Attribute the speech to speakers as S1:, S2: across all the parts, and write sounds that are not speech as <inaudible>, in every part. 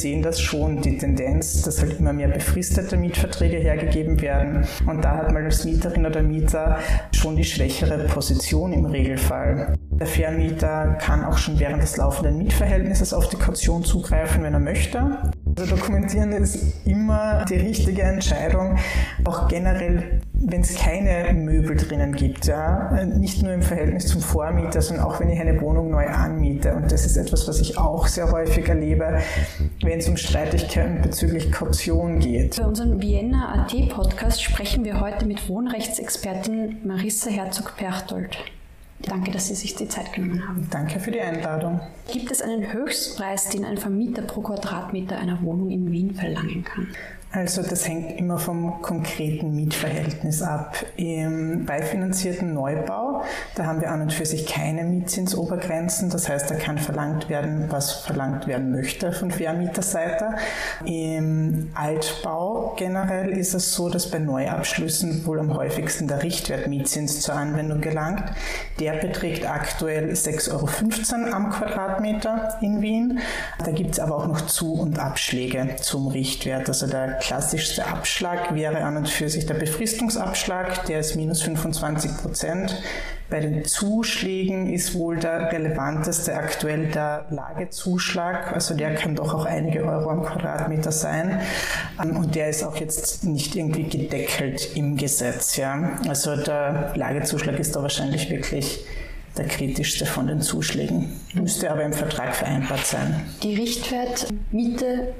S1: Sehen das schon, die Tendenz, dass halt immer mehr befristete Mietverträge hergegeben werden. Und da hat man als Mieterin oder Mieter schon die schwächere Position im Regelfall. Der Vermieter kann auch schon während des laufenden Mietverhältnisses auf die Kaution zugreifen, wenn er möchte. Also dokumentieren ist immer die richtige Entscheidung, auch generell, wenn es keine Möbel drinnen gibt, ja, nicht nur im Verhältnis zum Vormieter, sondern auch wenn ich eine Wohnung neu anmiete. Und das ist etwas, was ich auch sehr häufig erlebe, wenn es um Streitigkeiten bezüglich Kaution geht.
S2: Bei unserem Vienna AT Podcast sprechen wir heute mit Wohnrechtsexpertin Marissa Herzog-Perchtold. Danke, dass Sie sich die Zeit genommen haben.
S1: Danke für die Einladung.
S2: Gibt es einen Höchstpreis, den ein Vermieter pro Quadratmeter einer Wohnung in Wien verlangen kann?
S1: Also das hängt immer vom konkreten Mietverhältnis ab. Im beifinanzierten Neubau, da haben wir an und für sich keine Mietzinsobergrenzen. Das heißt, da kann verlangt werden, was verlangt werden möchte von Vermieterseite. Im Altbau generell ist es so, dass bei Neuabschlüssen wohl am häufigsten der Richtwert-Mietzins zur Anwendung gelangt. Der beträgt aktuell 6,15 Euro am Quadratmeter in Wien. Da gibt es aber auch noch Zu- und Abschläge zum Richtwert. Also der klassischste Abschlag wäre an und für sich der Befristungsabschlag, der ist minus 25 Prozent. Bei den Zuschlägen ist wohl der relevanteste aktuell der Lagezuschlag, also der kann doch auch einige Euro am Quadratmeter sein ähm, und der ist auch jetzt nicht irgendwie gedeckelt im Gesetz. Ja. Also der Lagezuschlag ist da wahrscheinlich wirklich der kritischste von den Zuschlägen, müsste aber im Vertrag vereinbart sein.
S2: Die Richtwertmiete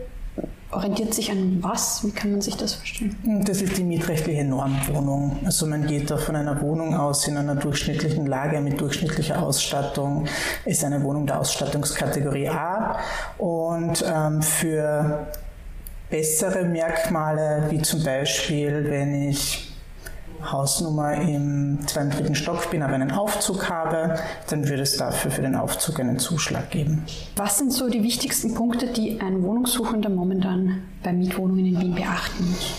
S2: orientiert sich an was? Wie kann man sich das verstehen?
S1: Das ist die mietrechtliche Normwohnung. Also man geht da von einer Wohnung aus in einer durchschnittlichen Lage mit durchschnittlicher Ausstattung, ist eine Wohnung der Ausstattungskategorie A und ähm, für bessere Merkmale, wie zum Beispiel, wenn ich Hausnummer im zweiten, dritten Stock bin, aber einen Aufzug habe, dann würde es dafür für den Aufzug einen Zuschlag geben.
S2: Was sind so die wichtigsten Punkte, die ein Wohnungssuchender momentan bei Mietwohnungen in Wien beachten muss?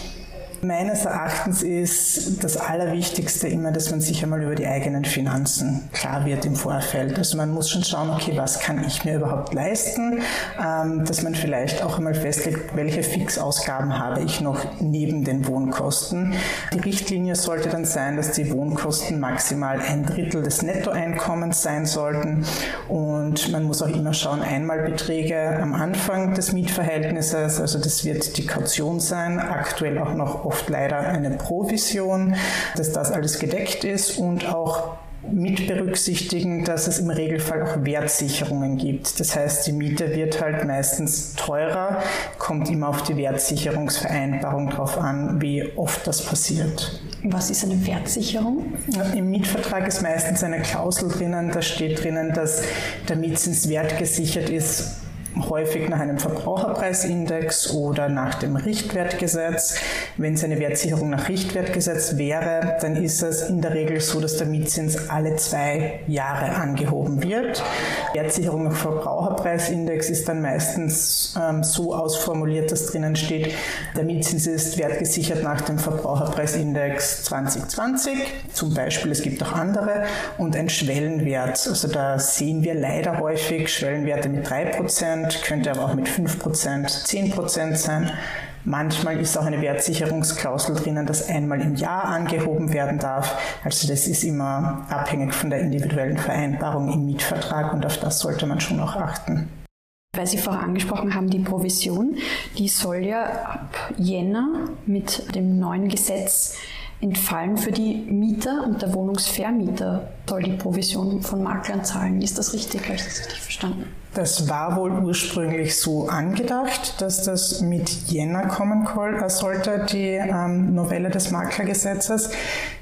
S1: Meines Erachtens ist das Allerwichtigste immer, dass man sich einmal über die eigenen Finanzen klar wird im Vorfeld. Also man muss schon schauen, okay, was kann ich mir überhaupt leisten, ähm, dass man vielleicht auch einmal festlegt, welche Fixausgaben habe ich noch neben den Wohnkosten. Die Richtlinie sollte dann sein, dass die Wohnkosten maximal ein Drittel des Nettoeinkommens sein sollten und man muss auch immer schauen, Einmalbeträge am Anfang des Mietverhältnisses, also das wird die Kaution sein, aktuell auch noch oft leider eine Provision, dass das alles gedeckt ist und auch mit berücksichtigen, dass es im Regelfall auch Wertsicherungen gibt. Das heißt, die Miete wird halt meistens teurer, kommt immer auf die Wertsicherungsvereinbarung drauf an, wie oft das passiert.
S2: Was ist eine Wertsicherung?
S1: Im Mietvertrag ist meistens eine Klausel drinnen, da steht drinnen, dass der Mietzins wertgesichert ist häufig nach einem Verbraucherpreisindex oder nach dem Richtwertgesetz. Wenn es eine Wertsicherung nach Richtwertgesetz wäre, dann ist es in der Regel so, dass der Mietzins alle zwei Jahre angehoben wird. Wertsicherung nach Verbraucherpreisindex ist dann meistens ähm, so ausformuliert, dass drinnen steht, der Mietzins ist wertgesichert nach dem Verbraucherpreisindex 2020. Zum Beispiel, es gibt auch andere und ein Schwellenwert. Also da sehen wir leider häufig Schwellenwerte mit 3%. Prozent, könnte aber auch mit 5 Prozent, 10 Prozent sein. Manchmal ist auch eine Wertsicherungsklausel drinnen, dass einmal im Jahr angehoben werden darf. Also das ist immer abhängig von der individuellen Vereinbarung im Mietvertrag und auf das sollte man schon auch achten.
S2: Weil Sie vorher angesprochen haben, die Provision, die soll ja ab Jänner mit dem neuen Gesetz entfallen für die Mieter und der Wohnungsvermieter soll die Provision von Maklern zahlen. Ist das richtig? Habe ich das richtig verstanden?
S1: Das war wohl ursprünglich so angedacht, dass das mit Jänner kommen sollte, die ähm, Novelle des Maklergesetzes.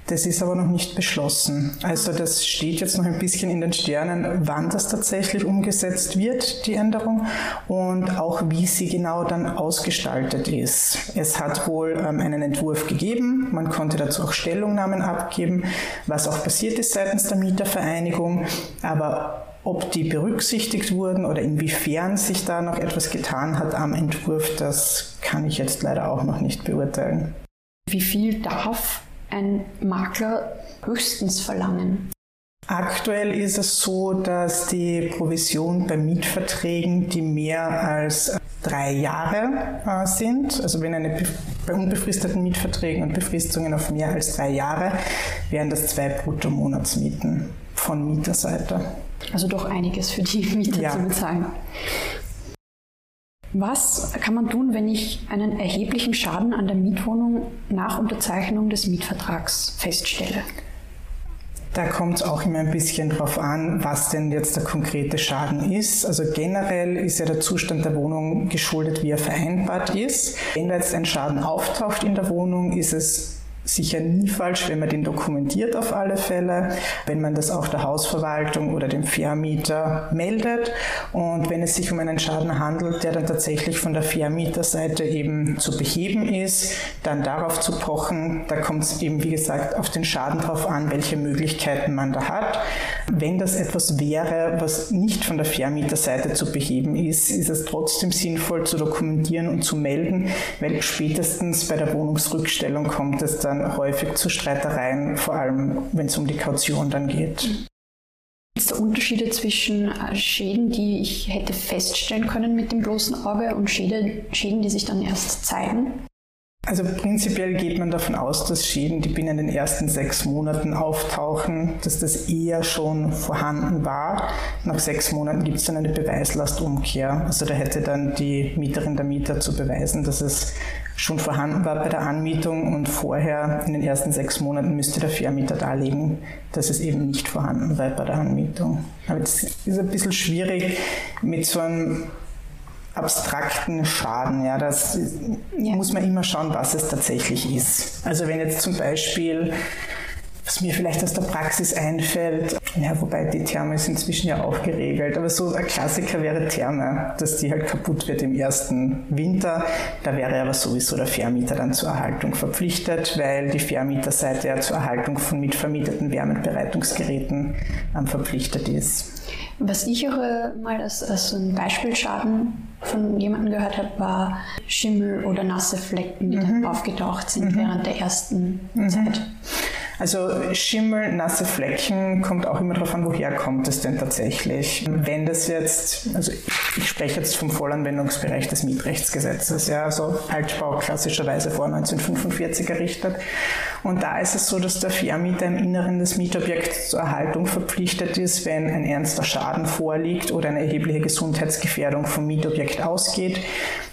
S1: Das ist aber noch nicht beschlossen. Also das steht jetzt noch ein bisschen in den Sternen, wann das tatsächlich umgesetzt wird, die Änderung, und auch wie sie genau dann ausgestaltet ist. Es hat wohl ähm, einen Entwurf gegeben, man konnte dazu auch Stellungnahmen abgeben, was auch passiert ist seitens der Mietervereinigung, aber ob die berücksichtigt wurden oder inwiefern sich da noch etwas getan hat am Entwurf, das kann ich jetzt leider auch noch nicht beurteilen.
S2: Wie viel darf ein Makler höchstens verlangen?
S1: Aktuell ist es so, dass die Provision bei Mietverträgen, die mehr als drei Jahre äh, sind. Also wenn eine bei unbefristeten Mietverträgen und Befristungen auf mehr als drei Jahre wären das zwei Bruttomonatsmieten von Mieterseite.
S2: Also doch einiges für die <laughs> Mieter ja. zu bezahlen. Was kann man tun, wenn ich einen erheblichen Schaden an der Mietwohnung nach Unterzeichnung des Mietvertrags feststelle?
S1: Da kommt es auch immer ein bisschen drauf an, was denn jetzt der konkrete Schaden ist. Also generell ist ja der Zustand der Wohnung geschuldet, wie er vereinbart ist. Wenn da jetzt ein Schaden auftaucht in der Wohnung, ist es sicher nie falsch, wenn man den dokumentiert auf alle Fälle, wenn man das auch der Hausverwaltung oder dem Vermieter meldet und wenn es sich um einen Schaden handelt, der dann tatsächlich von der Vermieterseite eben zu beheben ist, dann darauf zu pochen, da kommt es eben wie gesagt auf den Schaden drauf an, welche Möglichkeiten man da hat. Wenn das etwas wäre, was nicht von der Vermieterseite zu beheben ist, ist es trotzdem sinnvoll zu dokumentieren und zu melden, weil spätestens bei der Wohnungsrückstellung kommt es dann häufig zu Streitereien, vor allem wenn es um die Kaution dann geht.
S2: Gibt es da Unterschiede zwischen äh, Schäden, die ich hätte feststellen können mit dem bloßen Auge und Schäden, Schäden die sich dann erst zeigen?
S1: Also prinzipiell geht man davon aus, dass Schäden, die binnen den ersten sechs Monaten auftauchen, dass das eher schon vorhanden war. Nach sechs Monaten gibt es dann eine Beweislastumkehr. Also da hätte dann die Mieterin der Mieter zu beweisen, dass es schon vorhanden war bei der Anmietung und vorher in den ersten sechs Monaten müsste der Vermieter darlegen, dass es eben nicht vorhanden war bei der Anmietung. Aber das ist ein bisschen schwierig mit so einem abstrakten Schaden. Ja, das ja. muss man immer schauen, was es tatsächlich ist. Also wenn jetzt zum Beispiel was mir vielleicht aus der Praxis einfällt, ja, wobei die Therme ist inzwischen ja auch geregelt, aber so ein Klassiker wäre Therme, dass die halt kaputt wird im ersten Winter. Da wäre aber sowieso der Vermieter dann zur Erhaltung verpflichtet, weil die Vermieterseite ja zur Erhaltung von mitvermieteten Wärmebereitungsgeräten ähm, verpflichtet ist.
S2: Was ich auch äh, mal als, als ein Beispielschaden von jemandem gehört habe, war Schimmel oder nasse Flecken, die mhm. dann aufgetaucht sind mhm. während der ersten mhm. Zeit.
S1: Also Schimmel, nasse Flecken, kommt auch immer darauf an, woher kommt es denn tatsächlich. Wenn das jetzt, also ich spreche jetzt vom Vollanwendungsbereich des Mietrechtsgesetzes, ja, also Altbau klassischerweise vor 1945 errichtet. Und da ist es so, dass der Vermieter im Inneren des Mietobjekts zur Erhaltung verpflichtet ist, wenn ein ernster Schaden vorliegt oder eine erhebliche Gesundheitsgefährdung vom Mietobjekt ausgeht.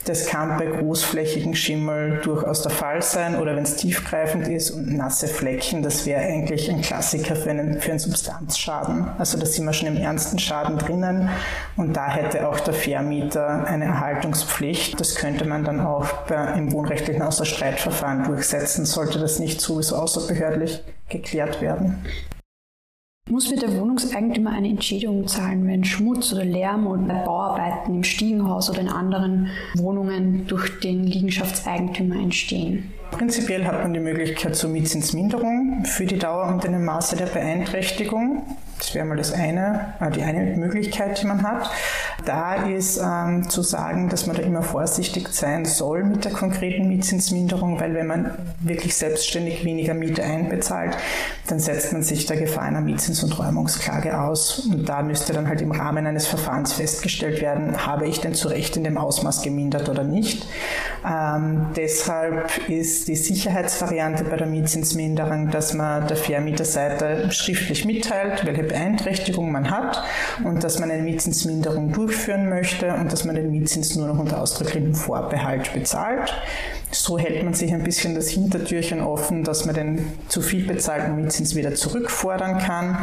S1: Das kann bei großflächigen Schimmel durchaus der Fall sein oder wenn es tiefgreifend ist und nasse Flecken, das wäre eigentlich ein Klassiker für einen, für einen Substanzschaden. Also da sind wir schon im ernsten Schaden drinnen und da hätte auch der Vermieter eine Erhaltungspflicht. Das könnte man dann auch bei, im wohnrechtlichen Außerstreitverfahren durchsetzen, sollte das nicht sowieso außerbehördlich geklärt werden.
S2: Muss mir der Wohnungseigentümer eine Entschädigung zahlen, wenn Schmutz oder Lärm oder Bauarbeiten im Stiegenhaus oder in anderen Wohnungen durch den Liegenschaftseigentümer entstehen?
S1: Prinzipiell hat man die Möglichkeit zur Mietzinsminderung für die Dauer und dem Maße der Beeinträchtigung. Das wäre mal das eine, äh, die eine Möglichkeit, die man hat. Da ist ähm, zu sagen, dass man da immer vorsichtig sein soll mit der konkreten Mietzinsminderung, weil wenn man wirklich selbstständig weniger Miete einbezahlt, dann setzt man sich der Gefahr einer Mietzins- und Räumungsklage aus. Und da müsste dann halt im Rahmen eines Verfahrens festgestellt werden, habe ich denn zu Recht in dem Ausmaß gemindert oder nicht. Ähm, deshalb ist die Sicherheitsvariante bei der Mietzinsminderung, dass man der Vermieterseite schriftlich mitteilt, welche Beeinträchtigung man hat und dass man eine Mietzinsminderung durchführen möchte und dass man den Mietzins nur noch unter ausdrücklichem Vorbehalt bezahlt. So hält man sich ein bisschen das Hintertürchen offen, dass man den zu viel bezahlten Mietzins wieder zurückfordern kann,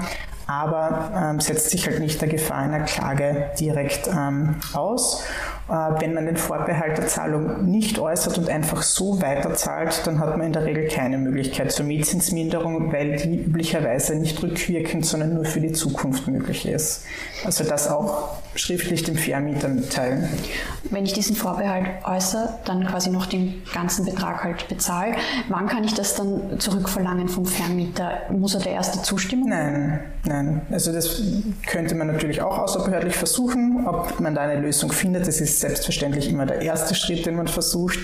S1: aber ähm, setzt sich halt nicht der Gefahr einer Klage direkt ähm, aus. Äh, wenn man den Vorbehalt der Zahlung nicht äußert und einfach so weiterzahlt, dann hat man in der Regel keine Möglichkeit zur Mietzinsminderung, weil die üblicherweise nicht rückwirkend, sondern nur für die Zukunft möglich ist. Also das auch schriftlich dem Vermieter mitteilen.
S2: Wenn ich diesen Vorbehalt äußere, dann quasi noch den ganzen Betrag halt bezahle, wann kann ich das dann zurückverlangen vom Vermieter? Muss er der erste zustimmen?
S1: Nein, nein. Also das könnte man natürlich auch außerbehördlich versuchen, ob man da eine Lösung findet. Das ist selbstverständlich immer der erste Schritt, den man versucht.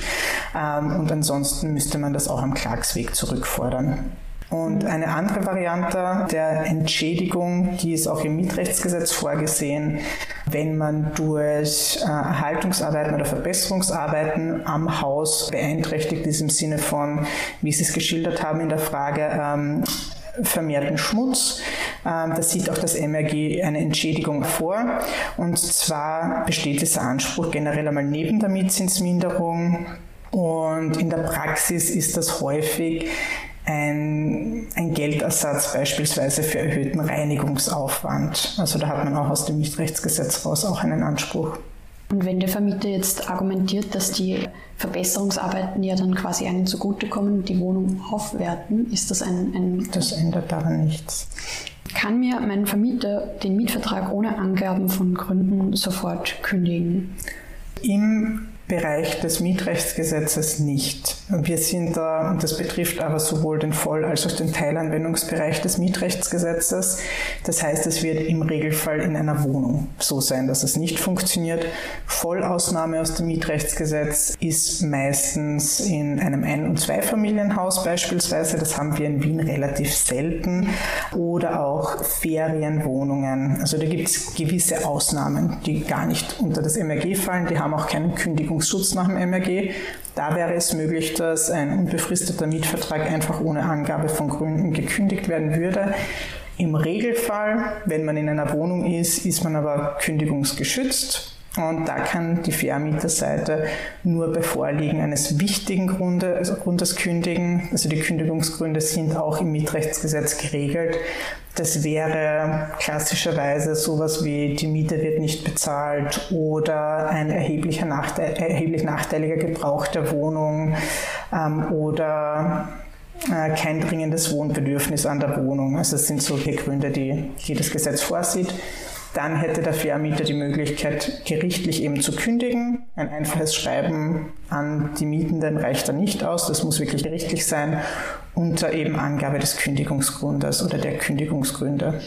S1: Ähm, und ansonsten müsste man das auch am Klagsweg zurückfordern. Und eine andere Variante der Entschädigung, die ist auch im Mietrechtsgesetz vorgesehen, wenn man durch äh, Erhaltungsarbeiten oder Verbesserungsarbeiten am Haus beeinträchtigt ist im Sinne von, wie Sie es geschildert haben in der Frage, ähm, vermehrten Schmutz. Ähm, da sieht auch das MRG eine Entschädigung vor. Und zwar besteht dieser Anspruch generell einmal neben der Mietzinsminderung. Und in der Praxis ist das häufig ein, ein Geldersatz beispielsweise für erhöhten Reinigungsaufwand. Also da hat man auch aus dem Mietrechtsgesetz raus auch einen Anspruch.
S2: Und wenn der Vermieter jetzt argumentiert, dass die Verbesserungsarbeiten ja dann quasi einen zugutekommen und die Wohnung aufwerten, ist das ein, ein...
S1: Das ändert daran nichts.
S2: Kann mir mein Vermieter den Mietvertrag ohne Angaben von Gründen sofort kündigen?
S1: Im Bereich des Mietrechtsgesetzes nicht. Wir sind da, und das betrifft aber sowohl den Voll- als auch den Teilanwendungsbereich des Mietrechtsgesetzes. Das heißt, es wird im Regelfall in einer Wohnung so sein, dass es nicht funktioniert. Vollausnahme aus dem Mietrechtsgesetz ist meistens in einem Ein- und Zweifamilienhaus beispielsweise. Das haben wir in Wien relativ selten. Oder auch Ferienwohnungen. Also da gibt es gewisse Ausnahmen, die gar nicht unter das MRG fallen. Die haben auch keinen Kündigungs Kündigungsschutz nach dem MRG. Da wäre es möglich, dass ein unbefristeter Mietvertrag einfach ohne Angabe von Gründen gekündigt werden würde. Im Regelfall, wenn man in einer Wohnung ist, ist man aber kündigungsgeschützt. Und da kann die Vermieterseite nur bei Vorliegen eines wichtigen Grunde, also Grundes kündigen. Also die Kündigungsgründe sind auch im Mietrechtsgesetz geregelt. Das wäre klassischerweise sowas wie die Miete wird nicht bezahlt oder ein erheblicher Nachteil, erheblich nachteiliger Gebrauch der Wohnung ähm, oder äh, kein dringendes Wohnbedürfnis an der Wohnung. Also das sind solche Gründe, die jedes Gesetz vorsieht. Dann hätte der Vermieter die Möglichkeit, gerichtlich eben zu kündigen. Ein einfaches Schreiben an die Mietenden reicht da nicht aus. Das muss wirklich gerichtlich sein unter eben Angabe des Kündigungsgrundes oder der Kündigungsgründe.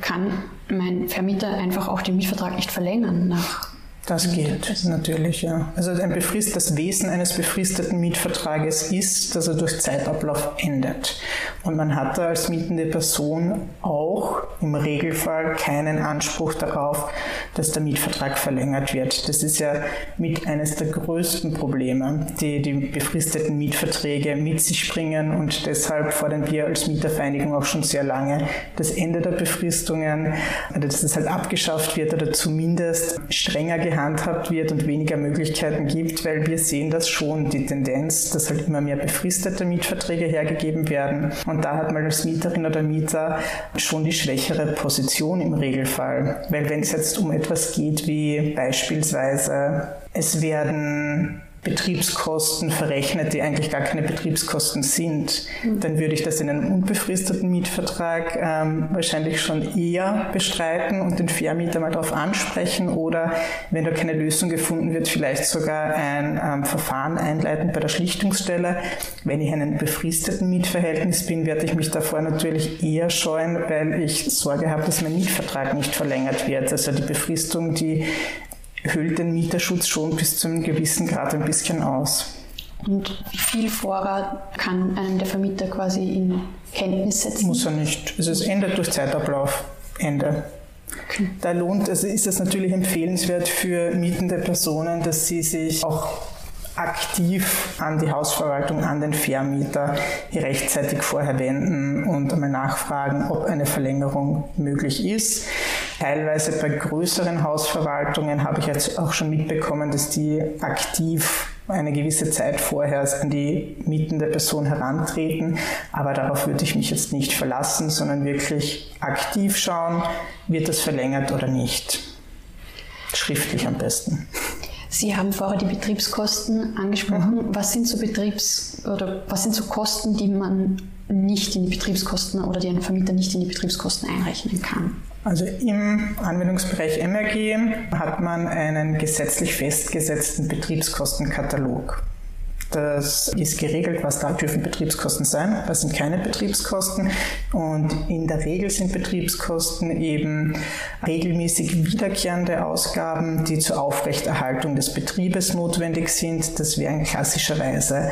S2: Kann mein Vermieter einfach auch den Mietvertrag nicht verlängern nach
S1: das geht natürlich, ja. Also ein Befrist, das Wesen eines befristeten Mietvertrages ist, dass er durch Zeitablauf endet. Und man hat da als mietende Person auch im Regelfall keinen Anspruch darauf, dass der Mietvertrag verlängert wird. Das ist ja mit eines der größten Probleme, die die befristeten Mietverträge mit sich bringen und deshalb fordern wir als Mietervereinigung auch schon sehr lange das Ende der Befristungen, also dass es halt abgeschafft wird oder zumindest strenger gehandelt gehandhabt wird und weniger Möglichkeiten gibt, weil wir sehen das schon, die Tendenz, dass halt immer mehr befristete Mietverträge hergegeben werden. Und da hat man als Mieterin oder Mieter schon die schwächere Position im Regelfall. Weil wenn es jetzt um etwas geht wie beispielsweise, es werden Betriebskosten verrechnet, die eigentlich gar keine Betriebskosten sind, dann würde ich das in einem unbefristeten Mietvertrag ähm, wahrscheinlich schon eher bestreiten und den Vermieter mal darauf ansprechen oder wenn da keine Lösung gefunden wird, vielleicht sogar ein ähm, Verfahren einleiten bei der Schlichtungsstelle. Wenn ich in einem befristeten Mietverhältnis bin, werde ich mich davor natürlich eher scheuen, weil ich Sorge habe, dass mein Mietvertrag nicht verlängert wird. Also die Befristung, die hüllt den Mieterschutz schon bis zu einem gewissen Grad ein bisschen aus.
S2: Und wie viel Vorrat kann einem der Vermieter quasi in Kenntnis setzen?
S1: Muss er nicht. Also es endet durch Zeitablauf. Ende. Okay. Da lohnt, also ist es natürlich empfehlenswert für mietende Personen, dass sie sich auch aktiv an die Hausverwaltung, an den Vermieter rechtzeitig vorher wenden und einmal nachfragen, ob eine Verlängerung möglich ist. Teilweise bei größeren Hausverwaltungen habe ich jetzt auch schon mitbekommen, dass die aktiv eine gewisse Zeit vorher an die mietende Person herantreten. Aber darauf würde ich mich jetzt nicht verlassen, sondern wirklich aktiv schauen, wird das verlängert oder nicht. Schriftlich am besten.
S2: Sie haben vorher die Betriebskosten angesprochen. Mhm. Was sind so Betriebs- oder was sind so Kosten, die man nicht in die Betriebskosten oder die ein Vermieter nicht in die Betriebskosten einrechnen kann?
S1: Also im Anwendungsbereich MRG hat man einen gesetzlich festgesetzten Betriebskostenkatalog. Das ist geregelt, was da dürfen Betriebskosten sein, was sind keine Betriebskosten. Und in der Regel sind Betriebskosten eben regelmäßig wiederkehrende Ausgaben, die zur Aufrechterhaltung des Betriebes notwendig sind. Das wären klassischerweise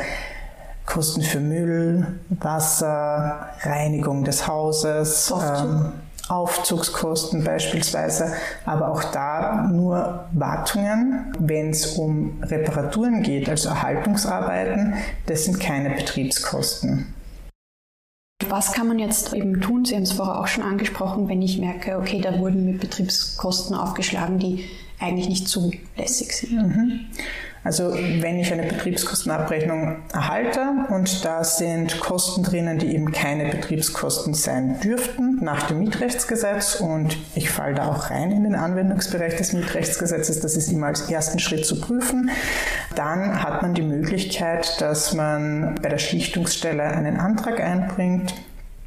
S1: Kosten für Müll, Wasser, Reinigung des Hauses, ähm, Aufzugskosten beispielsweise, aber auch da nur Wartungen. Wenn es um Reparaturen geht, also Erhaltungsarbeiten, das sind keine Betriebskosten.
S2: Was kann man jetzt eben tun? Sie haben es vorher auch schon angesprochen, wenn ich merke, okay, da wurden mir Betriebskosten aufgeschlagen, die eigentlich nicht zulässig sind. Mhm.
S1: Also wenn ich eine Betriebskostenabrechnung erhalte und da sind Kosten drinnen, die eben keine Betriebskosten sein dürften nach dem Mietrechtsgesetz und ich falle da auch rein in den Anwendungsbereich des Mietrechtsgesetzes, das ist immer als ersten Schritt zu prüfen, dann hat man die Möglichkeit, dass man bei der Schlichtungsstelle einen Antrag einbringt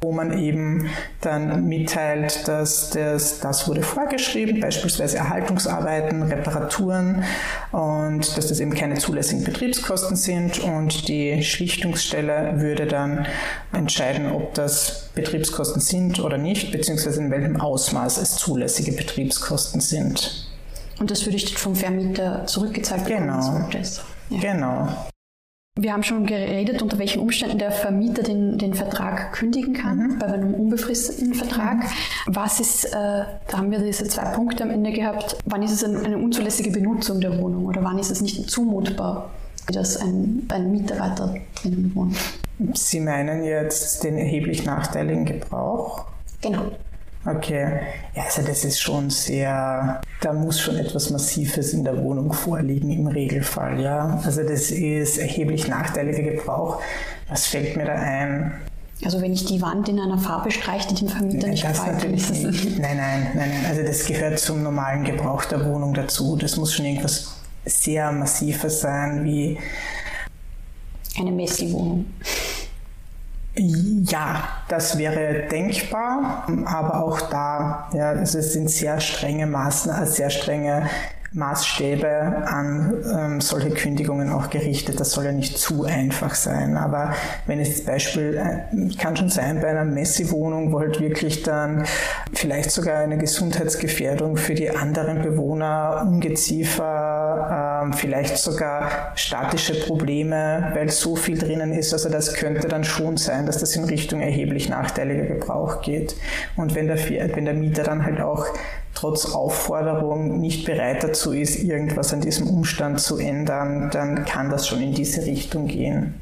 S1: wo man eben dann mitteilt, dass das, das wurde vorgeschrieben, beispielsweise Erhaltungsarbeiten, Reparaturen und dass das eben keine zulässigen Betriebskosten sind und die Schlichtungsstelle würde dann entscheiden, ob das Betriebskosten sind oder nicht, beziehungsweise in welchem Ausmaß es zulässige Betriebskosten sind.
S2: Und das würde ich vom Vermieter zurückgezahlt
S1: bekommen? Genau. Ja. Genau.
S2: Wir haben schon geredet, unter welchen Umständen der Vermieter den, den Vertrag kündigen kann, mhm. bei einem unbefristeten Vertrag. Mhm. Was ist, äh, da haben wir diese zwei Punkte am Ende gehabt, wann ist es eine, eine unzulässige Benutzung der Wohnung oder wann ist es nicht zumutbar, dass ein, ein Mieter weiter drinnen wohnt?
S1: Sie meinen jetzt den erheblich nachteiligen Gebrauch?
S2: Genau.
S1: Okay, ja, also das ist schon sehr, da muss schon etwas Massives in der Wohnung vorliegen im Regelfall, ja. Also das ist erheblich nachteiliger Gebrauch. Was fällt mir da ein?
S2: Also wenn ich die Wand in einer Farbe streiche, die dem Vermieter nein, nicht gefällt,
S1: natürlich nicht. Nein, nein, nein, nein. Also das gehört zum normalen Gebrauch der Wohnung dazu. Das muss schon irgendwas sehr Massives sein, wie
S2: eine Messi-Wohnung.
S1: Ja, das wäre denkbar, aber auch da, ja, es sind sehr strenge Maßnahmen, sehr strenge Maßstäbe an ähm, solche Kündigungen auch gerichtet. Das soll ja nicht zu einfach sein. Aber wenn es das Beispiel, äh, kann schon sein bei einer Messi-Wohnung, wo halt wirklich dann vielleicht sogar eine Gesundheitsgefährdung für die anderen Bewohner, Ungeziefer, ähm, vielleicht sogar statische Probleme, weil so viel drinnen ist. Also das könnte dann schon sein, dass das in Richtung erheblich nachteiliger Gebrauch geht. Und wenn der, wenn der Mieter dann halt auch trotz Aufforderung nicht bereit dazu ist, irgendwas an diesem Umstand zu ändern, dann kann das schon in diese Richtung gehen.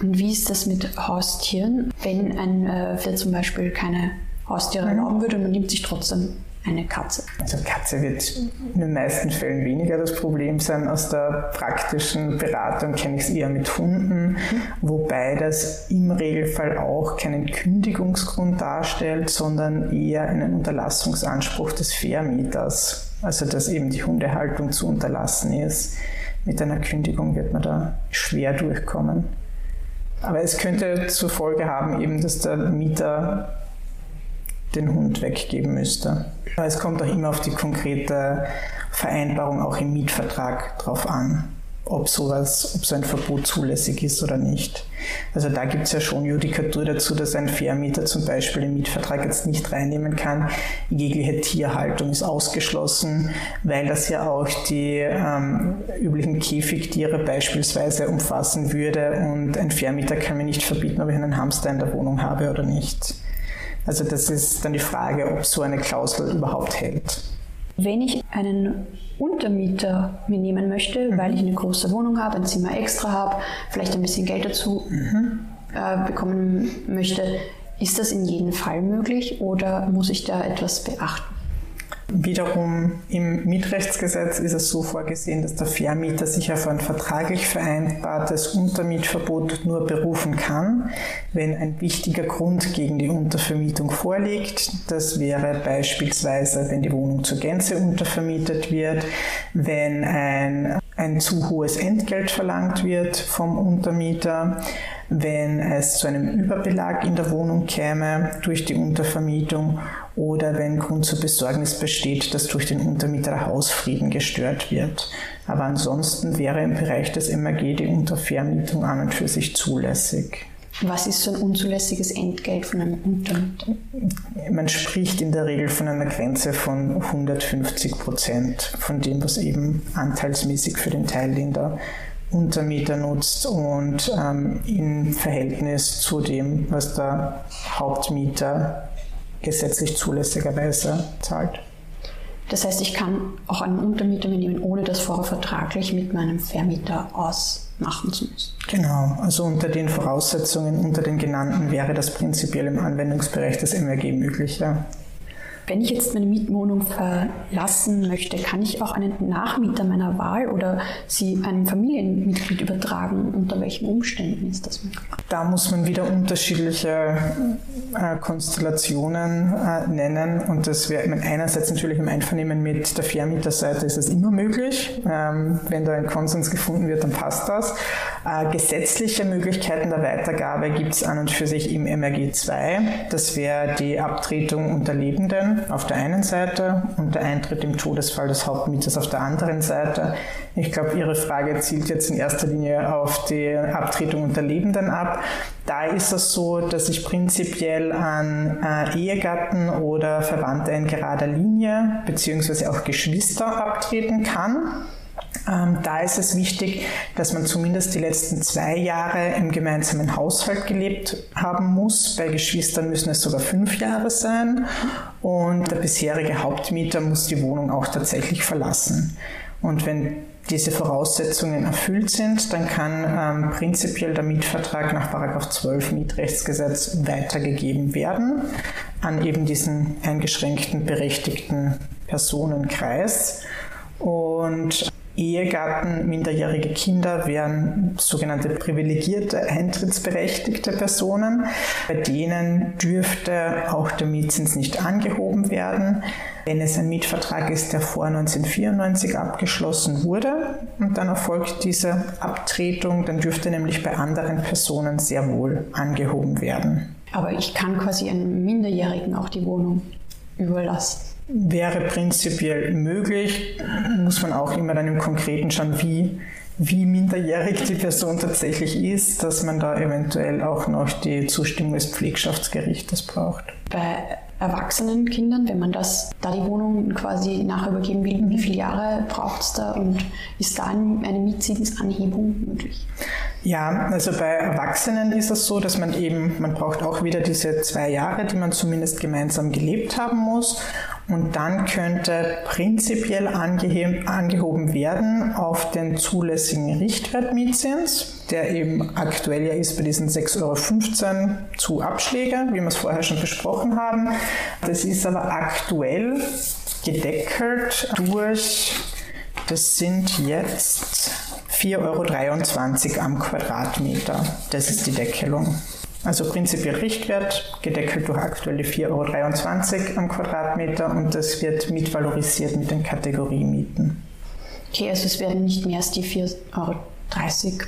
S2: Und wie ist das mit Haustieren? Wenn ein äh, zum Beispiel keine Haustiere erlauben würde und man nimmt sich trotzdem eine Katze.
S1: Also Katze wird in den meisten Fällen weniger das Problem sein. Aus der praktischen Beratung kenne ich es eher mit Hunden, wobei das im Regelfall auch keinen Kündigungsgrund darstellt, sondern eher einen Unterlassungsanspruch des Vermieters. Also dass eben die Hundehaltung zu unterlassen ist. Mit einer Kündigung wird man da schwer durchkommen. Aber es könnte zur Folge haben, eben, dass der Mieter den Hund weggeben müsste. Es kommt auch immer auf die konkrete Vereinbarung auch im Mietvertrag drauf an, ob sowas, ob so ein Verbot zulässig ist oder nicht. Also da gibt es ja schon Judikatur dazu, dass ein Vermieter zum Beispiel im Mietvertrag jetzt nicht reinnehmen kann. Jegliche Tierhaltung ist ausgeschlossen, weil das ja auch die ähm, üblichen Käfigtiere beispielsweise umfassen würde und ein Vermieter kann mir nicht verbieten, ob ich einen Hamster in der Wohnung habe oder nicht. Also das ist dann die Frage, ob so eine Klausel überhaupt hält.
S2: Wenn ich einen Untermieter mir nehmen möchte, mhm. weil ich eine große Wohnung habe, ein Zimmer extra habe, vielleicht ein bisschen Geld dazu mhm. äh, bekommen möchte, ist das in jedem Fall möglich oder muss ich da etwas beachten?
S1: Wiederum im Mietrechtsgesetz ist es so vorgesehen, dass der Vermieter sich auf ein vertraglich vereinbartes Untermietverbot nur berufen kann, wenn ein wichtiger Grund gegen die Untervermietung vorliegt. Das wäre beispielsweise, wenn die Wohnung zur Gänze untervermietet wird, wenn ein, ein zu hohes Entgelt verlangt wird vom Untermieter, wenn es zu einem Überbelag in der Wohnung käme durch die Untervermietung oder wenn Grund zur Besorgnis besteht, dass durch den Untermieter der Hausfrieden gestört wird. Aber ansonsten wäre im Bereich des MAG die Untervermietung an und für sich zulässig.
S2: Was ist so ein unzulässiges Entgelt von einem Untermieter?
S1: Man spricht in der Regel von einer Grenze von 150 Prozent von dem, was eben anteilsmäßig für den Teil in der Untermieter nutzt und ähm, im Verhältnis zu dem, was der Hauptmieter gesetzlich zulässigerweise zahlt.
S2: Das heißt, ich kann auch einen Untermieter nehmen, ohne das vorher vertraglich mit meinem Vermieter ausmachen zu müssen.
S1: Genau, also unter den Voraussetzungen, unter den genannten wäre das prinzipiell im Anwendungsbereich des MRG möglich. Ja.
S2: Wenn ich jetzt meine Mietwohnung verlassen möchte, kann ich auch einen Nachmieter meiner Wahl oder sie einem Familienmitglied übertragen? Unter welchen Umständen ist das möglich?
S1: Da muss man wieder unterschiedliche äh, Konstellationen äh, nennen und das wäre einerseits natürlich im Einvernehmen mit der Vermieterseite ist es immer möglich. Ähm, wenn da ein Konsens gefunden wird, dann passt das. Äh, gesetzliche Möglichkeiten der Weitergabe gibt es an und für sich im MRG 2. Das wäre die Abtretung unter Lebenden auf der einen Seite und der Eintritt im Todesfall des Hauptmieters auf der anderen Seite. Ich glaube, Ihre Frage zielt jetzt in erster Linie auf die Abtretung unter Lebenden ab. Da ist es so, dass ich prinzipiell an äh, Ehegatten oder Verwandte in gerader Linie beziehungsweise auch Geschwister abtreten kann. Ähm, da ist es wichtig, dass man zumindest die letzten zwei Jahre im gemeinsamen Haushalt gelebt haben muss. Bei Geschwistern müssen es sogar fünf Jahre sein. Und der bisherige Hauptmieter muss die Wohnung auch tatsächlich verlassen. Und wenn diese Voraussetzungen erfüllt sind, dann kann ähm, prinzipiell der Mietvertrag nach 12 Mietrechtsgesetz weitergegeben werden an eben diesen eingeschränkten berechtigten Personenkreis. Und Ehegatten, minderjährige Kinder wären sogenannte privilegierte, eintrittsberechtigte Personen. Bei denen dürfte auch der Mietzins nicht angehoben werden, wenn es ein Mietvertrag ist, der vor 1994 abgeschlossen wurde und dann erfolgt diese Abtretung, dann dürfte nämlich bei anderen Personen sehr wohl angehoben werden.
S2: Aber ich kann quasi einem Minderjährigen auch die Wohnung überlassen
S1: wäre prinzipiell möglich, muss man auch immer dann im Konkreten schauen, wie, wie minderjährig die Person tatsächlich ist, dass man da eventuell auch noch die Zustimmung des Pflegschaftsgerichtes braucht.
S2: Bei erwachsenen Kindern, wenn man das, da die Wohnung quasi nachübergeben will, wie viele Jahre braucht es da und ist da eine Mietzinsanhebung möglich?
S1: Ja, also bei Erwachsenen ist es so, dass man eben, man braucht auch wieder diese zwei Jahre, die man zumindest gemeinsam gelebt haben muss. Und dann könnte prinzipiell angehoben werden auf den zulässigen Richtwertmietzins, der eben aktuell ja ist bei diesen 6,15 Euro zu Abschläge, wie wir es vorher schon besprochen haben. Das ist aber aktuell gedeckelt durch, das sind jetzt 4,23 Euro am Quadratmeter. Das ist die Deckelung. Also prinzipiell Richtwert, gedeckelt durch aktuelle 4,23 Euro am Quadratmeter und das wird mitvalorisiert mit den Kategoriemieten.
S2: Okay, also es werden nicht mehr als die 4,30 Euro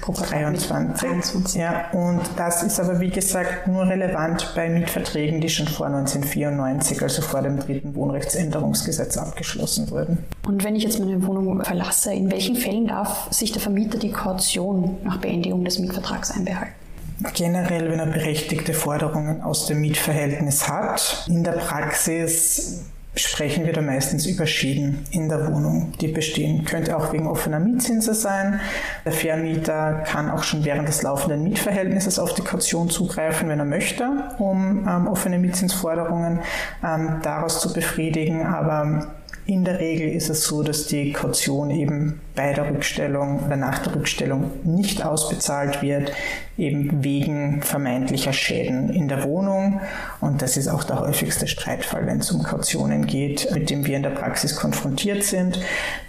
S2: pro Quadratmeter.
S1: 23. 23. Ja, und das ist aber wie gesagt nur relevant bei Mietverträgen, die schon vor 1994, also vor dem dritten Wohnrechtsänderungsgesetz abgeschlossen wurden.
S2: Und wenn ich jetzt meine Wohnung verlasse, in welchen Fällen darf sich der Vermieter die Kaution nach Beendigung des Mietvertrags einbehalten?
S1: Generell, wenn er berechtigte Forderungen aus dem Mietverhältnis hat. In der Praxis sprechen wir da meistens über Schäden in der Wohnung, die bestehen. Könnte auch wegen offener Mietzinse sein. Der Vermieter kann auch schon während des laufenden Mietverhältnisses auf die Kaution zugreifen, wenn er möchte, um ähm, offene Mietzinsforderungen ähm, daraus zu befriedigen. Aber in der Regel ist es so, dass die Kaution eben bei der Rückstellung oder nach der Rückstellung nicht ausbezahlt wird, eben wegen vermeintlicher Schäden in der Wohnung. Und das ist auch der häufigste Streitfall, wenn es um Kautionen geht, mit dem wir in der Praxis konfrontiert sind.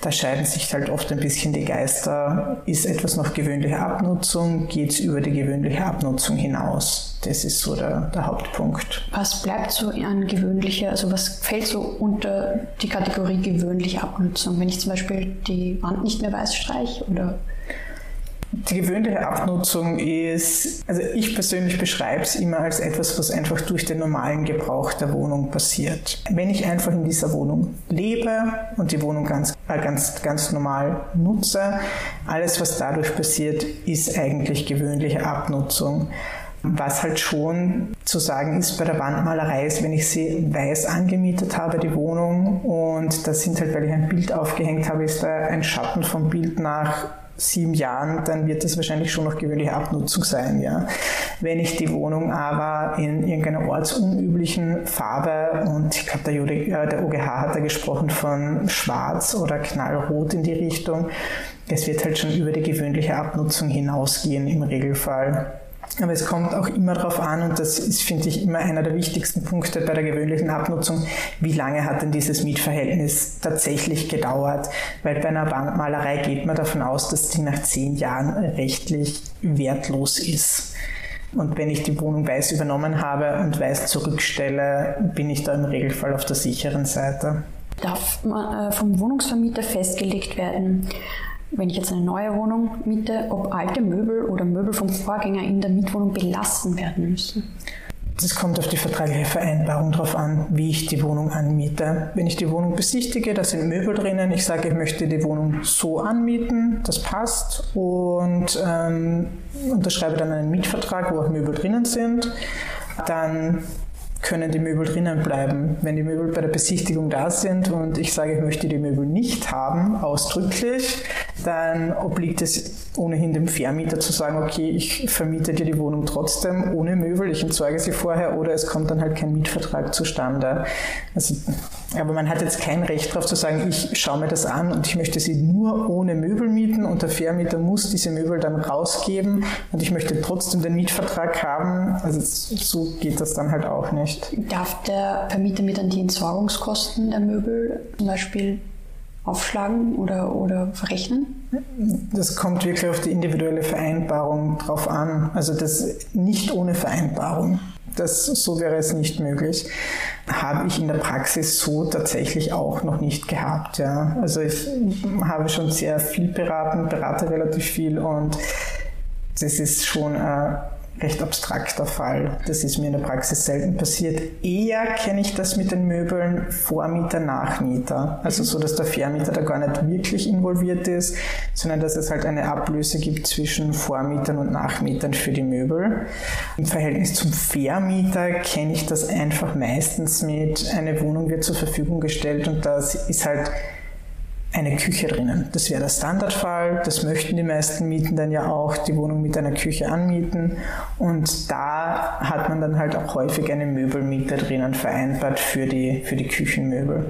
S1: Da scheiden sich halt oft ein bisschen die Geister. Ist etwas noch gewöhnliche Abnutzung? Geht es über die gewöhnliche Abnutzung hinaus? Das ist so der, der Hauptpunkt.
S2: Was bleibt so an gewöhnlicher, also was fällt so unter die Kategorie gewöhnliche Abnutzung? Wenn ich zum Beispiel die Wand nicht mehr weiß streiche oder
S1: die gewöhnliche Abnutzung ist, also ich persönlich beschreibe es immer als etwas, was einfach durch den normalen Gebrauch der Wohnung passiert. Wenn ich einfach in dieser Wohnung lebe und die Wohnung ganz, äh, ganz, ganz normal nutze, alles, was dadurch passiert, ist eigentlich gewöhnliche Abnutzung. Was halt schon zu sagen ist bei der Wandmalerei ist, wenn ich sie weiß angemietet habe, die Wohnung, und da sind halt, weil ich ein Bild aufgehängt habe, ist da ein Schatten vom Bild nach sieben Jahren, dann wird das wahrscheinlich schon noch gewöhnliche Abnutzung sein. Ja. Wenn ich die Wohnung aber in irgendeiner ortsunüblichen Farbe und ich glaube, der, äh, der OGH hat da gesprochen von schwarz oder knallrot in die Richtung, es wird halt schon über die gewöhnliche Abnutzung hinausgehen im Regelfall. Aber es kommt auch immer darauf an, und das ist, finde ich, immer einer der wichtigsten Punkte bei der gewöhnlichen Abnutzung, wie lange hat denn dieses Mietverhältnis tatsächlich gedauert? Weil bei einer Wandmalerei geht man davon aus, dass die nach zehn Jahren rechtlich wertlos ist. Und wenn ich die Wohnung weiß übernommen habe und weiß zurückstelle, bin ich da im Regelfall auf der sicheren Seite.
S2: Darf man, äh, vom Wohnungsvermieter festgelegt werden, wenn ich jetzt eine neue Wohnung miete, ob alte Möbel oder Möbel vom Vorgänger in der Mietwohnung belassen werden müssen.
S1: Das kommt auf die vertragliche Vereinbarung drauf an, wie ich die Wohnung anmiete. Wenn ich die Wohnung besichtige, da sind Möbel drinnen, ich sage, ich möchte die Wohnung so anmieten, das passt und ähm, unterschreibe dann einen Mietvertrag, wo auch Möbel drinnen sind, dann können die Möbel drinnen bleiben. Wenn die Möbel bei der Besichtigung da sind und ich sage, ich möchte die Möbel nicht haben, ausdrücklich, dann obliegt es ohnehin dem Vermieter zu sagen, okay, ich vermiete dir die Wohnung trotzdem ohne Möbel, ich entsorge sie vorher oder es kommt dann halt kein Mietvertrag zustande. Also, aber man hat jetzt kein Recht darauf zu sagen, ich schaue mir das an und ich möchte sie nur ohne Möbel mieten und der Vermieter muss diese Möbel dann rausgeben und ich möchte trotzdem den Mietvertrag haben. Also so geht das dann halt auch nicht.
S2: Darf der Vermieter mir dann die Entsorgungskosten der Möbel zum Beispiel aufschlagen oder, oder verrechnen?
S1: Das kommt wirklich auf die individuelle Vereinbarung drauf an. Also das nicht ohne Vereinbarung. Das, so wäre es nicht möglich. Habe ich in der Praxis so tatsächlich auch noch nicht gehabt. Ja. Also ich habe schon sehr viel beraten, berate relativ viel und das ist schon äh, recht abstrakter Fall. Das ist mir in der Praxis selten passiert. Eher kenne ich das mit den Möbeln Vormieter, Nachmieter. Also so, dass der Vermieter da gar nicht wirklich involviert ist, sondern dass es halt eine Ablöse gibt zwischen Vormietern und Nachmietern für die Möbel. Im Verhältnis zum Vermieter kenne ich das einfach meistens mit, eine Wohnung wird zur Verfügung gestellt und das ist halt eine Küche drinnen. Das wäre der Standardfall. Das möchten die meisten Mieten ja auch, die Wohnung mit einer Küche anmieten. Und da hat man dann halt auch häufig eine Möbelmiete drinnen vereinbart für die, für die Küchenmöbel.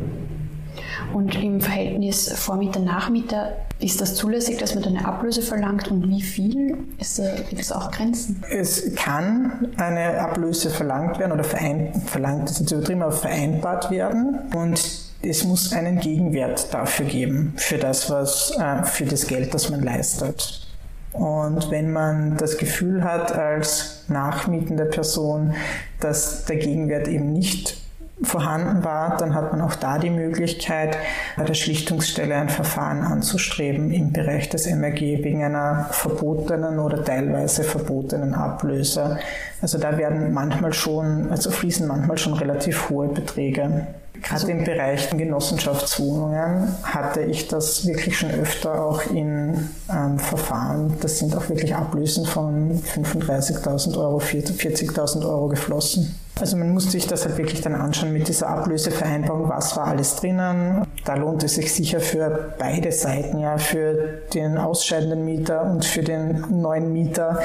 S2: Und im Verhältnis Vormieter, Nachmieter, ist das zulässig, dass man da eine Ablöse verlangt und wie viel? Ist gibt es auch Grenzen?
S1: Es kann eine Ablöse verlangt werden oder verein, verlangt, das ist übertrieben, aber vereinbart werden. Und es muss einen Gegenwert dafür geben, für das, was, äh, für das Geld, das man leistet. Und wenn man das Gefühl hat als nachmietende Person, dass der Gegenwert eben nicht vorhanden war, dann hat man auch da die Möglichkeit, bei der Schlichtungsstelle ein Verfahren anzustreben im Bereich des MRG wegen einer verbotenen oder teilweise verbotenen Ablöse. Also da werden manchmal schon, also fließen manchmal schon relativ hohe Beträge. Gerade im Bereich Genossenschaftswohnungen hatte ich das wirklich schon öfter auch in ähm, Verfahren. Das sind auch wirklich Ablösen von 35.000 Euro, 40.000 Euro geflossen. Also man muss sich das halt wirklich dann anschauen mit dieser Ablösevereinbarung, was war alles drinnen. Da lohnt es sich sicher für beide Seiten, ja, für den ausscheidenden Mieter und für den neuen Mieter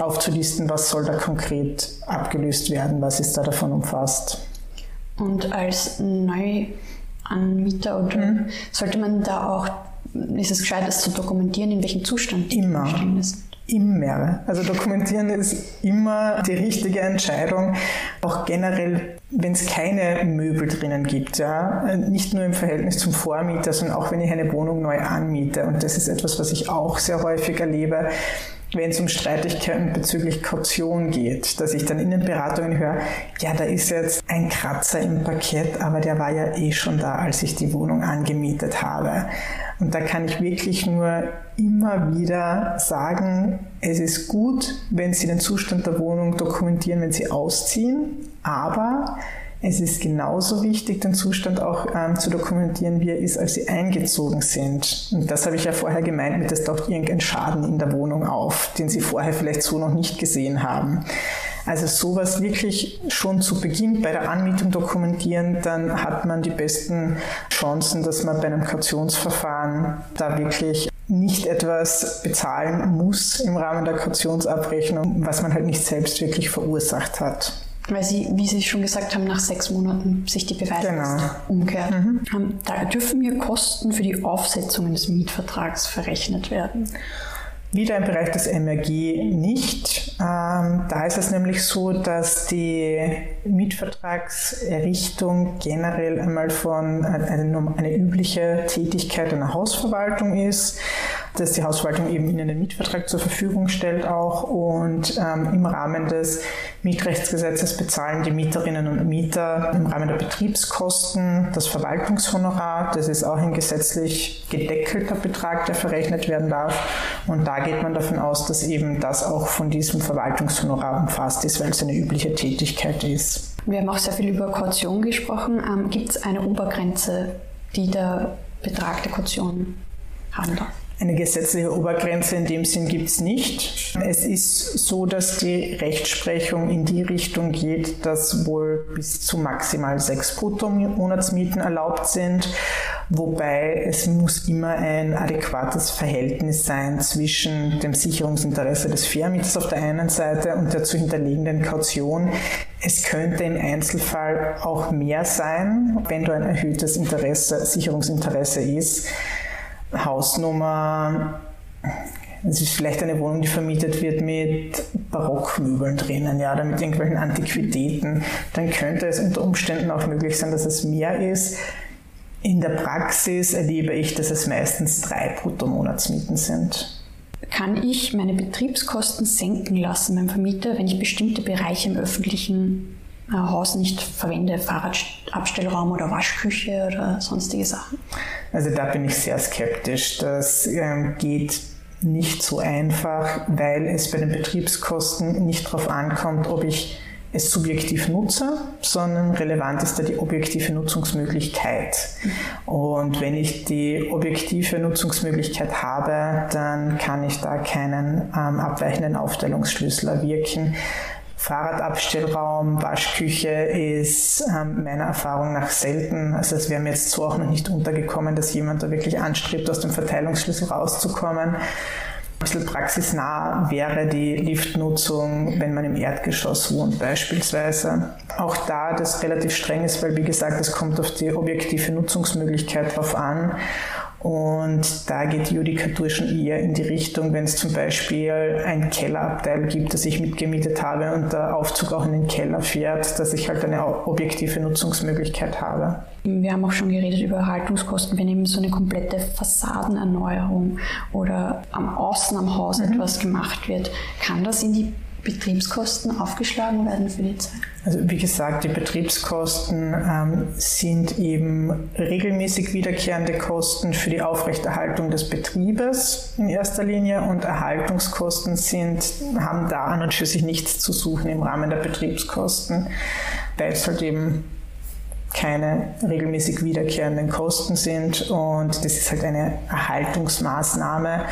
S1: aufzulisten, was soll da konkret abgelöst werden, was ist da davon umfasst.
S2: Und als Neuanmieter oder mhm. sollte man da auch, ist es gescheit, das zu dokumentieren, in welchem Zustand
S1: die Immer. Sind? Immer. Also dokumentieren ist immer die richtige Entscheidung. Auch generell, wenn es keine Möbel drinnen gibt, ja, nicht nur im Verhältnis zum Vormieter, sondern auch wenn ich eine Wohnung neu anmiete. Und das ist etwas, was ich auch sehr häufig erlebe wenn es um Streitigkeiten bezüglich Kaution geht, dass ich dann in den Beratungen höre, ja, da ist jetzt ein Kratzer im Parkett, aber der war ja eh schon da, als ich die Wohnung angemietet habe. Und da kann ich wirklich nur immer wieder sagen, es ist gut, wenn Sie den Zustand der Wohnung dokumentieren, wenn Sie ausziehen, aber es ist genauso wichtig, den Zustand auch ähm, zu dokumentieren, wie er ist, als sie eingezogen sind. Und das habe ich ja vorher gemeint mit, es taucht irgendein Schaden in der Wohnung auf, den sie vorher vielleicht so noch nicht gesehen haben. Also sowas wirklich schon zu Beginn bei der Anmietung dokumentieren, dann hat man die besten Chancen, dass man bei einem Kautionsverfahren da wirklich nicht etwas bezahlen muss im Rahmen der Kautionsabrechnung, was man halt nicht selbst wirklich verursacht hat.
S2: Weil Sie, wie Sie schon gesagt haben, nach sechs Monaten sich die Beweise genau. umkehrt. Mhm. Da dürfen mir Kosten für die Aufsetzung des Mietvertrags verrechnet werden.
S1: Wieder im Bereich des MRG nicht. Ähm, da ist es nämlich so, dass die Mietvertragserrichtung generell einmal von eine, eine übliche Tätigkeit einer Hausverwaltung ist dass die Hausverwaltung eben Ihnen den Mietvertrag zur Verfügung stellt auch und ähm, im Rahmen des Mietrechtsgesetzes bezahlen die Mieterinnen und Mieter im Rahmen der Betriebskosten das Verwaltungshonorar. Das ist auch ein gesetzlich gedeckelter Betrag, der verrechnet werden darf und da geht man davon aus, dass eben das auch von diesem Verwaltungshonorar umfasst ist, weil es eine übliche Tätigkeit ist.
S2: Wir haben auch sehr viel über Kaution gesprochen. Ähm, Gibt es eine Obergrenze, die der Betrag der Kaution haben darf?
S1: Eine gesetzliche Obergrenze in dem Sinn gibt es nicht. Es ist so, dass die Rechtsprechung in die Richtung geht, dass wohl bis zu maximal sechs Bruttomonatsmieten erlaubt sind, wobei es muss immer ein adäquates Verhältnis sein zwischen dem Sicherungsinteresse des Vermieters auf der einen Seite und der zu hinterlegenden Kaution. Es könnte im Einzelfall auch mehr sein, wenn da ein erhöhtes Interesse, Sicherungsinteresse ist. Hausnummer, es ist vielleicht eine Wohnung, die vermietet wird mit Barockmöbeln drinnen, ja, oder mit irgendwelchen Antiquitäten, dann könnte es unter Umständen auch möglich sein, dass es mehr ist. In der Praxis erlebe ich, dass es meistens drei Bruttomonatsmieten sind.
S2: Kann ich meine Betriebskosten senken lassen beim Vermieter, wenn ich bestimmte Bereiche im öffentlichen Haus nicht verwende, Fahrradabstellraum oder Waschküche oder sonstige Sachen?
S1: Also da bin ich sehr skeptisch. Das ähm, geht nicht so einfach, weil es bei den Betriebskosten nicht darauf ankommt, ob ich es subjektiv nutze, sondern relevant ist da die objektive Nutzungsmöglichkeit. Und wenn ich die objektive Nutzungsmöglichkeit habe, dann kann ich da keinen ähm, abweichenden Aufteilungsschlüssel erwirken. Fahrradabstellraum, Waschküche ist ähm, meiner Erfahrung nach selten. Also es wäre mir jetzt so auch noch nicht untergekommen, dass jemand da wirklich anstrebt, aus dem Verteilungsschlüssel rauszukommen. Ein bisschen praxisnah wäre die Liftnutzung, wenn man im Erdgeschoss wohnt beispielsweise. Auch da das relativ streng ist, weil wie gesagt, es kommt auf die objektive Nutzungsmöglichkeit drauf an. Und da geht die Judikatur schon eher in die Richtung, wenn es zum Beispiel ein Kellerabteil gibt, das ich mitgemietet habe und der Aufzug auch in den Keller fährt, dass ich halt eine objektive Nutzungsmöglichkeit habe.
S2: Wir haben auch schon geredet über Erhaltungskosten. Wenn eben so eine komplette Fassadenerneuerung oder am Außen am Haus mhm. etwas gemacht wird, kann das in die Betriebskosten aufgeschlagen werden für die Zeit?
S1: Also wie gesagt, die Betriebskosten ähm, sind eben regelmäßig wiederkehrende Kosten für die Aufrechterhaltung des Betriebes in erster Linie und Erhaltungskosten sind, haben da an und für sich nichts zu suchen im Rahmen der Betriebskosten, weil es halt eben keine regelmäßig wiederkehrenden Kosten sind und das ist halt eine Erhaltungsmaßnahme.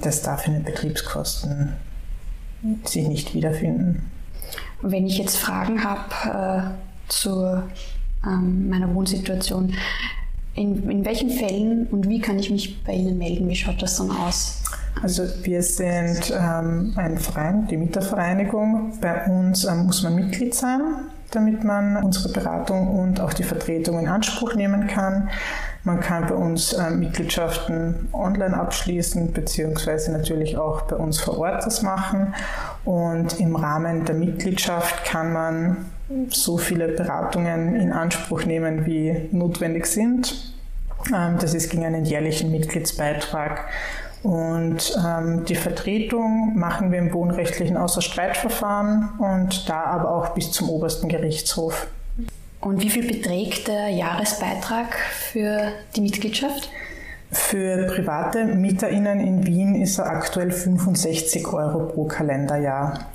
S1: Das darf in den Betriebskosten sich nicht wiederfinden.
S2: Wenn ich jetzt Fragen habe äh, zu ähm, meiner Wohnsituation, in, in welchen Fällen und wie kann ich mich bei Ihnen melden? Wie schaut das dann aus?
S1: Also wir sind ähm, ein Verein, die Mietervereinigung. Bei uns ähm, muss man Mitglied sein, damit man unsere Beratung und auch die Vertretung in Anspruch nehmen kann. Man kann bei uns äh, Mitgliedschaften online abschließen, beziehungsweise natürlich auch bei uns vor Ort das machen. Und im Rahmen der Mitgliedschaft kann man so viele Beratungen in Anspruch nehmen, wie notwendig sind. Ähm, das ist gegen einen jährlichen Mitgliedsbeitrag. Und ähm, die Vertretung machen wir im wohnrechtlichen Außerstreitverfahren und da aber auch bis zum obersten Gerichtshof.
S2: Und wie viel beträgt der Jahresbeitrag für die Mitgliedschaft?
S1: Für private MieterInnen in Wien ist er aktuell 65 Euro pro Kalenderjahr.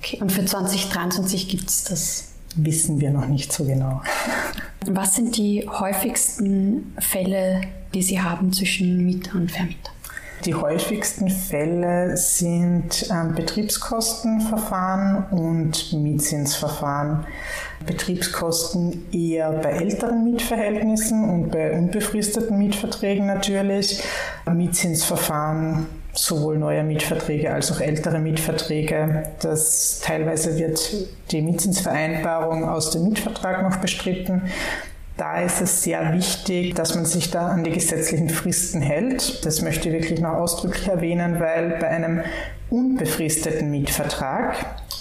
S2: Okay, und für 2023 gibt es das?
S1: Wissen wir noch nicht so genau.
S2: Was sind die häufigsten Fälle, die Sie haben zwischen Mieter und Vermieter?
S1: Die häufigsten Fälle sind ähm, Betriebskostenverfahren und Mietzinsverfahren. Betriebskosten eher bei älteren Mietverhältnissen und bei unbefristeten Mietverträgen natürlich. Mietzinsverfahren sowohl neue Mietverträge als auch ältere Mietverträge. Das teilweise wird die Mietzinsvereinbarung aus dem Mietvertrag noch bestritten. Da ist es sehr wichtig, dass man sich da an die gesetzlichen Fristen hält. Das möchte ich wirklich noch ausdrücklich erwähnen, weil bei einem unbefristeten Mietvertrag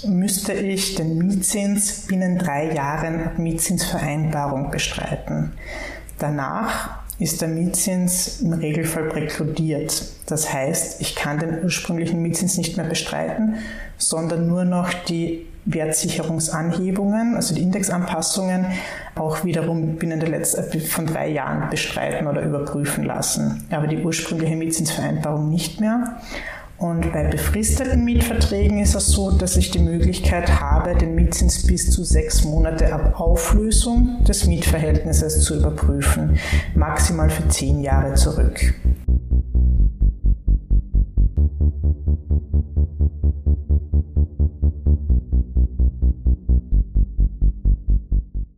S1: müsste ich den Mietzins binnen drei Jahren Mietzinsvereinbarung bestreiten. Danach ist der Mietzins im Regelfall präkludiert. Das heißt, ich kann den ursprünglichen Mietzins nicht mehr bestreiten, sondern nur noch die Wertsicherungsanhebungen, also die Indexanpassungen, auch wiederum binnen der letzten, von drei Jahren bestreiten oder überprüfen lassen. Aber die ursprüngliche Mietzinsvereinbarung nicht mehr. Und bei befristeten Mietverträgen ist es so, dass ich die Möglichkeit habe, den Mietzins bis zu sechs Monate ab Auflösung des Mietverhältnisses zu überprüfen, maximal für zehn Jahre zurück.